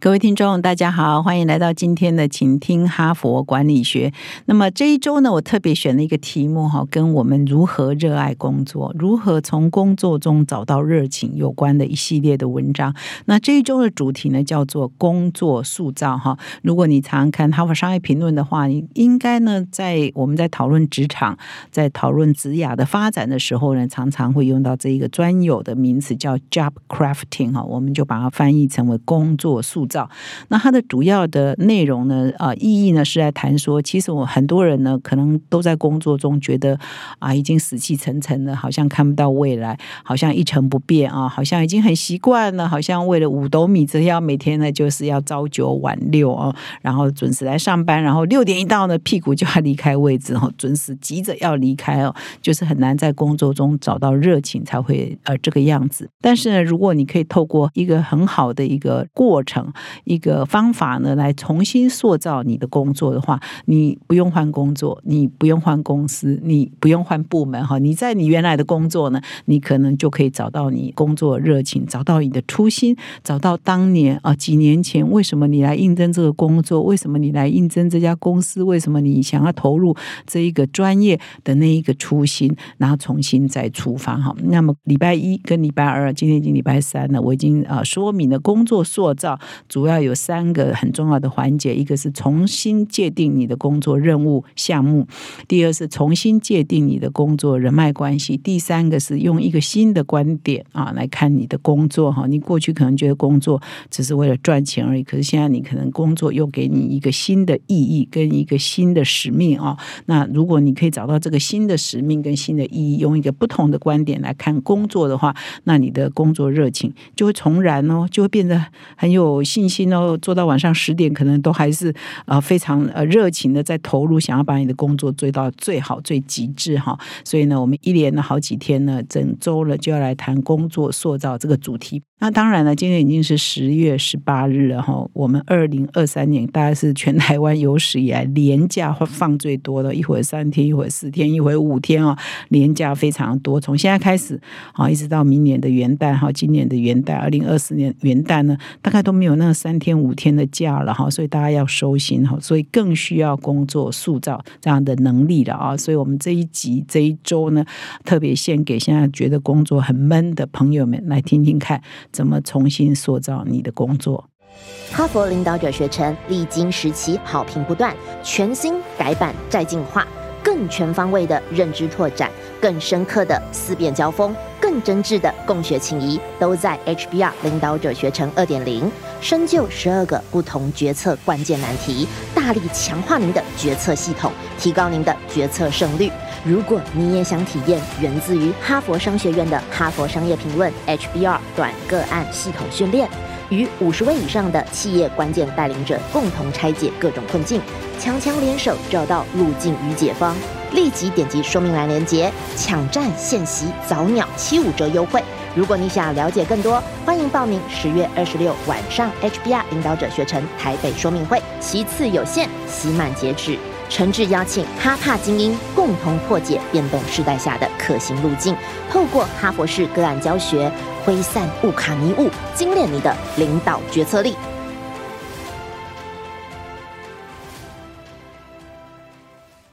各位听众，大家好，欢迎来到今天的请听哈佛管理学。那么这一周呢，我特别选了一个题目哈，跟我们如何热爱工作、如何从工作中找到热情有关的一系列的文章。那这一周的主题呢，叫做工作塑造哈。如果你常看哈佛商业评论的话，你应该呢，在我们在讨论职场、在讨论职雅的发展的时候呢，常常会用到这一个专有的名词叫 job crafting 哈，我们就把它翻译成为工作塑。造，那它的主要的内容呢？啊，意义呢是在谈说，其实我很多人呢，可能都在工作中觉得啊，已经死气沉沉了，好像看不到未来，好像一成不变啊，好像已经很习惯了，好像为了五斗米折腰，每天呢就是要朝九晚六啊，然后准时来上班，然后六点一到呢，屁股就要离开位置哦，准时急着要离开哦，就是很难在工作中找到热情，才会呃这个样子。但是呢，如果你可以透过一个很好的一个过程，一个方法呢，来重新塑造你的工作的话，你不用换工作，你不用换公司，你不用换部门哈，你在你原来的工作呢，你可能就可以找到你工作热情，找到你的初心，找到当年啊几年前为什么你来应征这个工作，为什么你来应征这家公司，为什么你想要投入这一个专业的那一个初心，然后重新再出发哈。那么礼拜一跟礼拜二，今天已经礼拜三了，我已经啊说明了工作塑造。主要有三个很重要的环节，一个是重新界定你的工作任务项目，第二是重新界定你的工作人脉关系，第三个是用一个新的观点啊来看你的工作哈。你过去可能觉得工作只是为了赚钱而已，可是现在你可能工作又给你一个新的意义跟一个新的使命啊。那如果你可以找到这个新的使命跟新的意义，用一个不同的观点来看工作的话，那你的工作热情就会重燃哦，就会变得很有信。心哦，做到晚上十点，可能都还是呃非常呃热情的在投入，想要把你的工作做到最好、最极致哈。所以呢，我们一连了好几天呢，整周了就要来谈工作塑造这个主题。那当然了，今天已经是十月十八日了哈。我们二零二三年大概是全台湾有史以来年假放最多的，一会三天，一会四天，一会五天啊，年假非常多。从现在开始啊，一直到明年的元旦哈，今年的元旦，二零二四年元旦呢，大概都没有那三天五天的假了哈，所以大家要收心哈，所以更需要工作塑造这样的能力了啊。所以我们这一集这一周呢，特别献给现在觉得工作很闷的朋友们，来听听看。怎么重新塑造你的工作？哈佛领导者学程历经时期，好评不断，全新改版再进化，更全方位的认知拓展，更深刻的思辨交锋，更真挚的共学情谊，都在 HBR 领导者学程二点零，深究十二个不同决策关键难题，大力强化您的决策系统，提高您的决策胜率。如果你也想体验源自于哈佛商学院的哈佛商业评论 HBR 短个案系统训练，与五十位以上的企业关键带领者共同拆解各种困境，强强联手找到路径与解方，立即点击说明栏链接，抢占现席早鸟七五折优惠。如果你想了解更多，欢迎报名十月二十六晚上 HBR 领导者学程台北说明会，其次有限，期满截止。诚挚邀请哈帕精英共同破解变动时代下的可行路径，透过哈佛式个案教学，挥散乌卡迷雾，精炼你的领导决策力。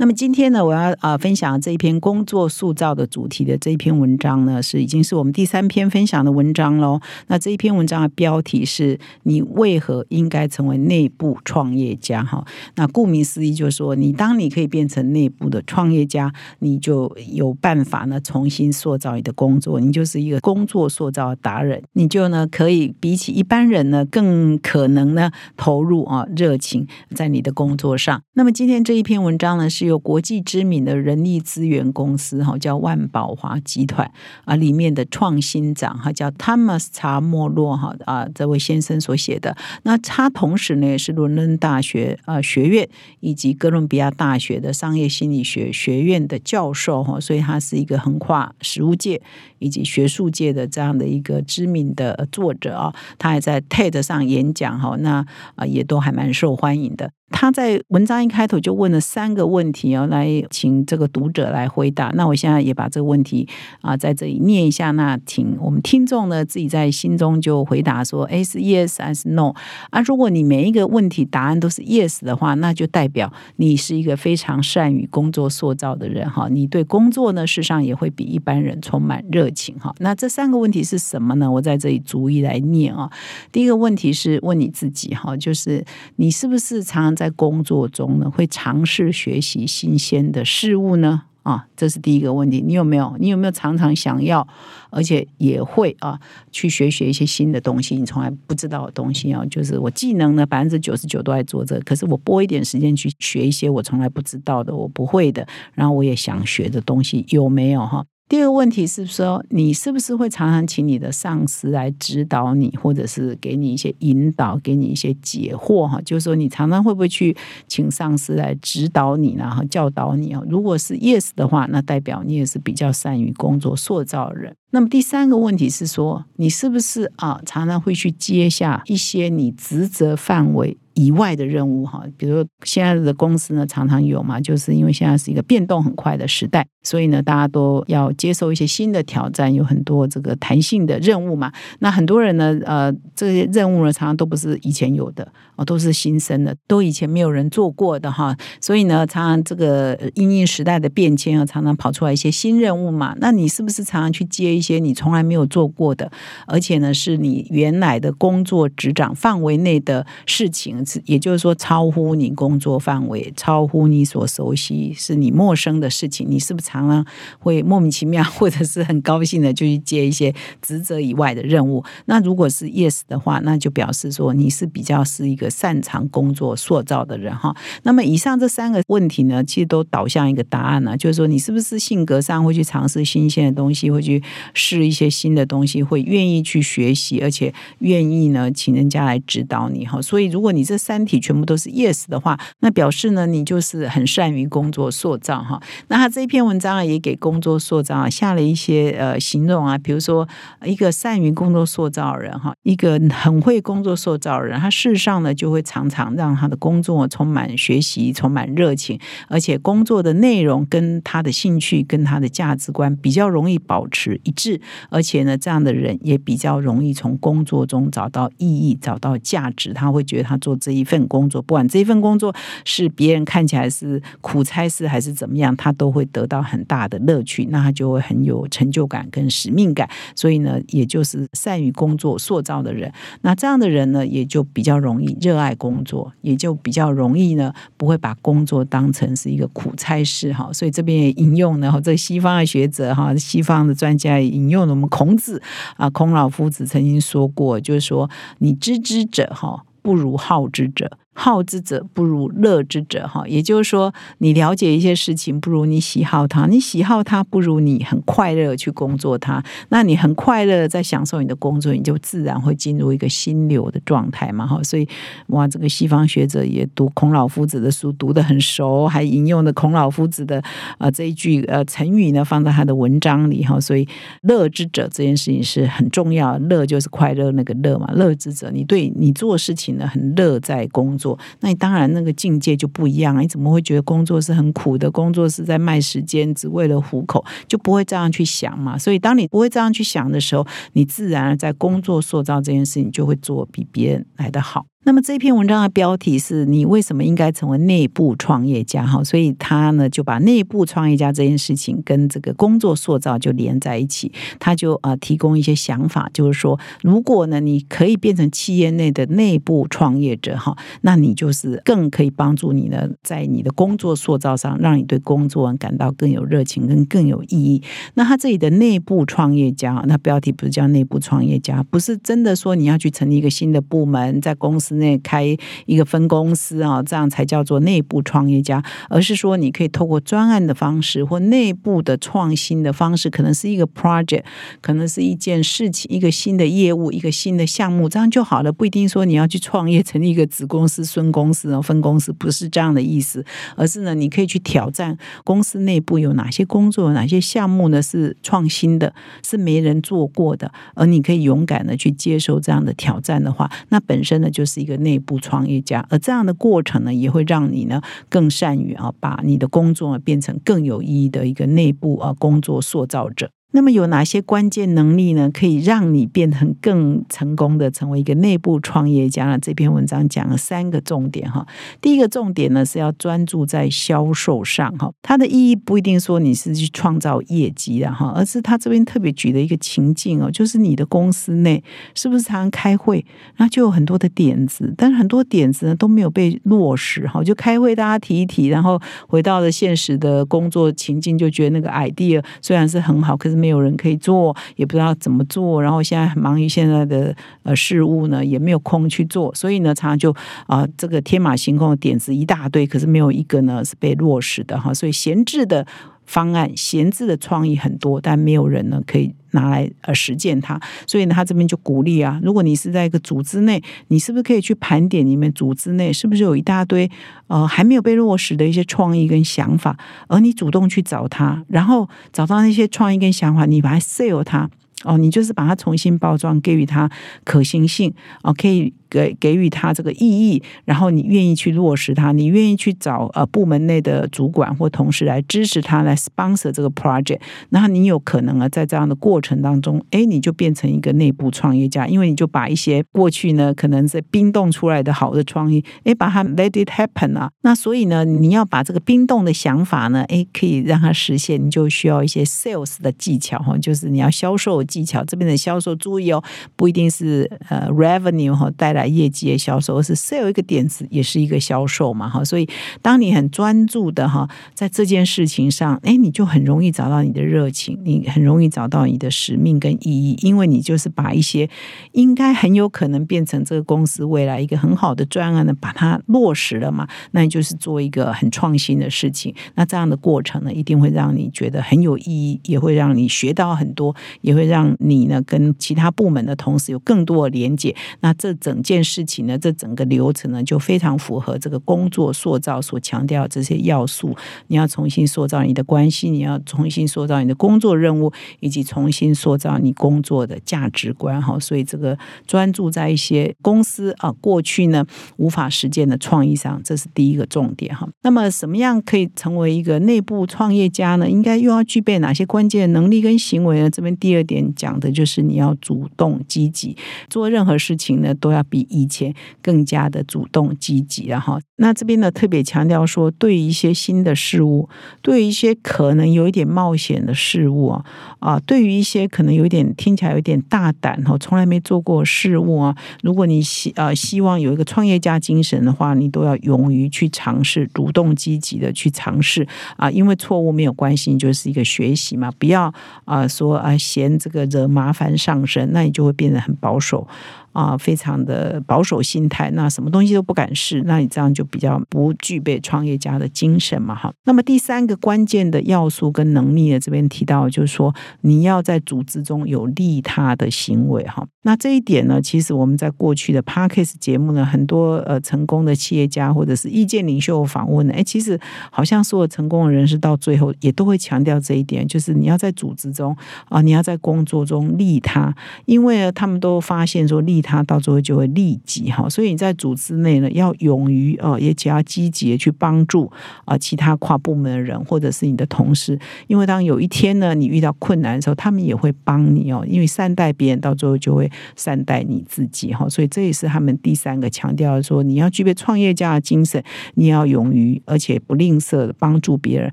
那么今天呢，我要啊分享这一篇工作塑造的主题的这一篇文章呢，是已经是我们第三篇分享的文章喽。那这一篇文章的标题是你为何应该成为内部创业家？哈，那顾名思义就是说，你当你可以变成内部的创业家，你就有办法呢重新塑造你的工作，你就是一个工作塑造达人，你就呢可以比起一般人呢更可能呢投入啊热情在你的工作上。那么今天这一篇文章呢是。有国际知名的人力资源公司哈，叫万宝华集团啊，里面的创新长哈叫 Thomas 查莫洛哈啊，这位先生所写的。那他同时呢也是伦敦大学啊学院以及哥伦比亚大学的商业心理学学院的教授哈，所以他是一个横跨实务界以及学术界的这样的一个知名的作者啊。他还在 TED 上演讲哈，那啊也都还蛮受欢迎的。他在文章一开头就问了三个问题哦，来请这个读者来回答。那我现在也把这个问题啊在这里念一下，那请我们听众呢自己在心中就回答说：哎，是 yes 还是 no？啊，如果你每一个问题答案都是 yes 的话，那就代表你是一个非常善于工作塑造的人哈。你对工作呢，事实上也会比一般人充满热情哈。那这三个问题是什么呢？我在这里逐一来念啊。第一个问题是问你自己哈，就是你是不是常在工作中呢，会尝试学习新鲜的事物呢？啊，这是第一个问题。你有没有？你有没有常常想要，而且也会啊，去学学一些新的东西？你从来不知道的东西啊，就是我技能呢，百分之九十九都在做这，可是我拨一点时间去学一些我从来不知道的，我不会的，然后我也想学的东西，有没有哈？第二个问题是说，你是不是会常常请你的上司来指导你，或者是给你一些引导，给你一些解惑？哈，就是说你常常会不会去请上司来指导你，然后教导你哦？如果是 yes 的话，那代表你也是比较善于工作塑造人。那么第三个问题是说，你是不是啊常常会去接下一些你职责范围？以外的任务哈，比如现在的公司呢，常常有嘛，就是因为现在是一个变动很快的时代，所以呢，大家都要接受一些新的挑战，有很多这个弹性的任务嘛。那很多人呢，呃，这些任务呢，常常都不是以前有的哦，都是新生的，都以前没有人做过的哈。所以呢，常常这个因应时代的变迁啊，常常跑出来一些新任务嘛。那你是不是常常去接一些你从来没有做过的，而且呢，是你原来的工作职掌范围内的事情？也就是说，超乎你工作范围，超乎你所熟悉，是你陌生的事情，你是不是常常会莫名其妙，或者是很高兴的就去接一些职责以外的任务？那如果是 yes 的话，那就表示说你是比较是一个擅长工作塑造的人哈。那么以上这三个问题呢，其实都导向一个答案呢，就是说你是不是性格上会去尝试新鲜的东西，会去试一些新的东西，会愿意去学习，而且愿意呢请人家来指导你哈。所以如果你这三体全部都是 yes 的话，那表示呢，你就是很善于工作塑造哈。那他这一篇文章啊，也给工作塑造啊下了一些呃形容啊，比如说一个善于工作塑造人哈，一个很会工作塑造人，他事实上呢就会常常让他的工作充满学习，充满热情，而且工作的内容跟他的兴趣跟他的价值观比较容易保持一致，而且呢，这样的人也比较容易从工作中找到意义，找到价值，他会觉得他做这。一份工作，不管这一份工作是别人看起来是苦差事还是怎么样，他都会得到很大的乐趣，那他就会很有成就感跟使命感。所以呢，也就是善于工作塑造的人，那这样的人呢，也就比较容易热爱工作，也就比较容易呢，不会把工作当成是一个苦差事哈。所以这边也引用了这西方的学者哈，西方的专家也引用了我们孔子啊，孔老夫子曾经说过，就是说你知之者哈。不如好之者。好之者不如乐之者，哈，也就是说，你了解一些事情不如你喜好它，你喜好它不如你很快乐去工作它。那你很快乐在享受你的工作，你就自然会进入一个心流的状态嘛，哈。所以，哇，这个西方学者也读孔老夫子的书，读得很熟，还引用了孔老夫子的啊这一句呃成语呢，放在他的文章里，哈。所以，乐之者这件事情是很重要，乐就是快乐那个乐嘛，乐之者，你对你做事情呢很乐在工作。那你当然那个境界就不一样，你怎么会觉得工作是很苦的？工作是在卖时间，只为了糊口，就不会这样去想嘛。所以当你不会这样去想的时候，你自然在工作塑造这件事情就会做比别人来的好。那么这篇文章的标题是你为什么应该成为内部创业家？哈，所以他呢就把内部创业家这件事情跟这个工作塑造就连在一起。他就呃提供一些想法，就是说，如果呢你可以变成企业内的内部创业者，哈，那你就是更可以帮助你呢在你的工作塑造上，让你对工作感到更有热情，跟更有意义。那他这里的内部创业家，那标题不是叫内部创业家，不是真的说你要去成立一个新的部门，在公司。司内开一个分公司啊，这样才叫做内部创业家。而是说，你可以透过专案的方式或内部的创新的方式，可能是一个 project，可能是一件事情、一个新的业务、一个新的项目，这样就好了。不一定说你要去创业，成立一个子公司、孙公司啊、分公司，不是这样的意思。而是呢，你可以去挑战公司内部有哪些工作、哪些项目呢？是创新的，是没人做过的，而你可以勇敢的去接受这样的挑战的话，那本身呢就是一个内部创业家。而这样的过程呢，也会让你呢更善于啊，把你的工作变成更有意义的一个内部啊工作塑造者。那么有哪些关键能力呢？可以让你变成更成功的成为一个内部创业家呢？这篇文章讲了三个重点哈。第一个重点呢是要专注在销售上哈。它的意义不一定说你是去创造业绩的哈，而是他这边特别举的一个情境哦，就是你的公司内是不是常常开会，那就有很多的点子，但是很多点子呢都没有被落实哈。就开会大家提一提，然后回到了现实的工作情境，就觉得那个 idea 虽然是很好，可是。没有人可以做，也不知道怎么做，然后现在很忙于现在的呃事物呢，也没有空去做，所以呢，常常就啊，这个天马行空的点子一大堆，可是没有一个呢是被落实的哈，所以闲置的方案、闲置的创意很多，但没有人呢可以拿来呃实践它，所以呢，他这边就鼓励啊，如果你是在一个组织内，你是不是可以去盘点你们组织内是不是有一大堆呃还没有被落实的一些创意跟想法，而你主动去找他，然后找到那些创意跟想法，你把它 sell 它哦，你就是把它重新包装，给予它可行性哦，可以。给给予它这个意义，然后你愿意去落实它，你愿意去找呃部门内的主管或同事来支持他来 sponsor 这个 project，然后你有可能啊在这样的过程当中，哎，你就变成一个内部创业家，因为你就把一些过去呢可能在冰冻出来的好的创意，哎，把它 let it happen 啊，那所以呢，你要把这个冰冻的想法呢，哎，可以让它实现，你就需要一些 sales 的技巧哈，就是你要销售技巧，这边的销售注意哦，不一定是呃 revenue 哈带来。业绩的销售，而是 sell 一个点子也是一个销售嘛，哈，所以当你很专注的哈，在这件事情上，哎，你就很容易找到你的热情，你很容易找到你的使命跟意义，因为你就是把一些应该很有可能变成这个公司未来一个很好的专案呢，把它落实了嘛，那你就是做一个很创新的事情，那这样的过程呢，一定会让你觉得很有意义，也会让你学到很多，也会让让你呢跟其他部门的同事有更多的连接，那这整。件事情呢，这整个流程呢，就非常符合这个工作塑造所强调这些要素。你要重新塑造你的关系，你要重新塑造你的工作任务，以及重新塑造你工作的价值观。哈，所以这个专注在一些公司啊过去呢无法实践的创意上，这是第一个重点。哈，那么什么样可以成为一个内部创业家呢？应该又要具备哪些关键能力跟行为呢？这边第二点讲的就是你要主动积极，做任何事情呢都要比。以前更加的主动积极了哈。那这边呢特别强调说，对于一些新的事物，对于一些可能有一点冒险的事物啊啊，对于一些可能有点听起来有点大胆哈，从来没做过事物啊，如果你希呃希望有一个创业家精神的话，你都要勇于去尝试，主动积极的去尝试啊，因为错误没有关系，就是一个学习嘛，不要啊说啊嫌这个惹麻烦上身，那你就会变得很保守。啊，非常的保守心态，那什么东西都不敢试，那你这样就比较不具备创业家的精神嘛，哈。那么第三个关键的要素跟能力呢，这边提到就是说，你要在组织中有利他的行为，哈。那这一点呢，其实我们在过去的 Parkes 节目呢，很多呃成功的企业家或者是意见领袖访问呢，哎，其实好像所有成功的人士到最后也都会强调这一点，就是你要在组织中啊，你要在工作中利他，因为，他们都发现说利。他到最后就会利己哈，所以你在组织内呢，要勇于呃，也且要积极的去帮助啊其他跨部门的人或者是你的同事，因为当有一天呢，你遇到困难的时候，他们也会帮你哦，因为善待别人，到最后就会善待你自己哈，所以这也是他们第三个强调说，你要具备创业家的精神，你要勇于而且不吝啬的帮助别人，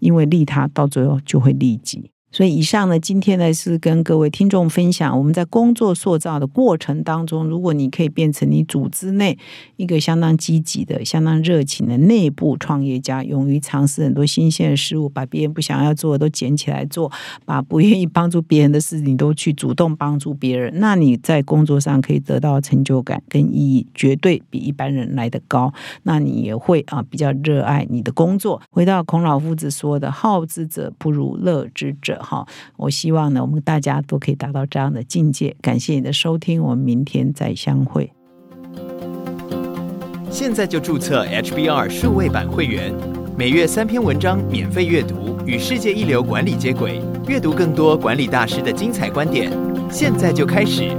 因为利他到最后就会利己。所以以上呢，今天呢是跟各位听众分享，我们在工作塑造的过程当中，如果你可以变成你组织内一个相当积极的、相当热情的内部创业家，勇于尝试很多新鲜的事物，把别人不想要做的都捡起来做，把不愿意帮助别人的事情都去主动帮助别人，那你在工作上可以得到成就感跟意义，绝对比一般人来的高。那你也会啊比较热爱你的工作。回到孔老夫子说的“好之者不如乐之者”。好，我希望呢，我们大家都可以达到这样的境界。感谢你的收听，我们明天再相会。现在就注册 HBR 数位版会员，每月三篇文章免费阅读，与世界一流管理接轨，阅读更多管理大师的精彩观点。现在就开始。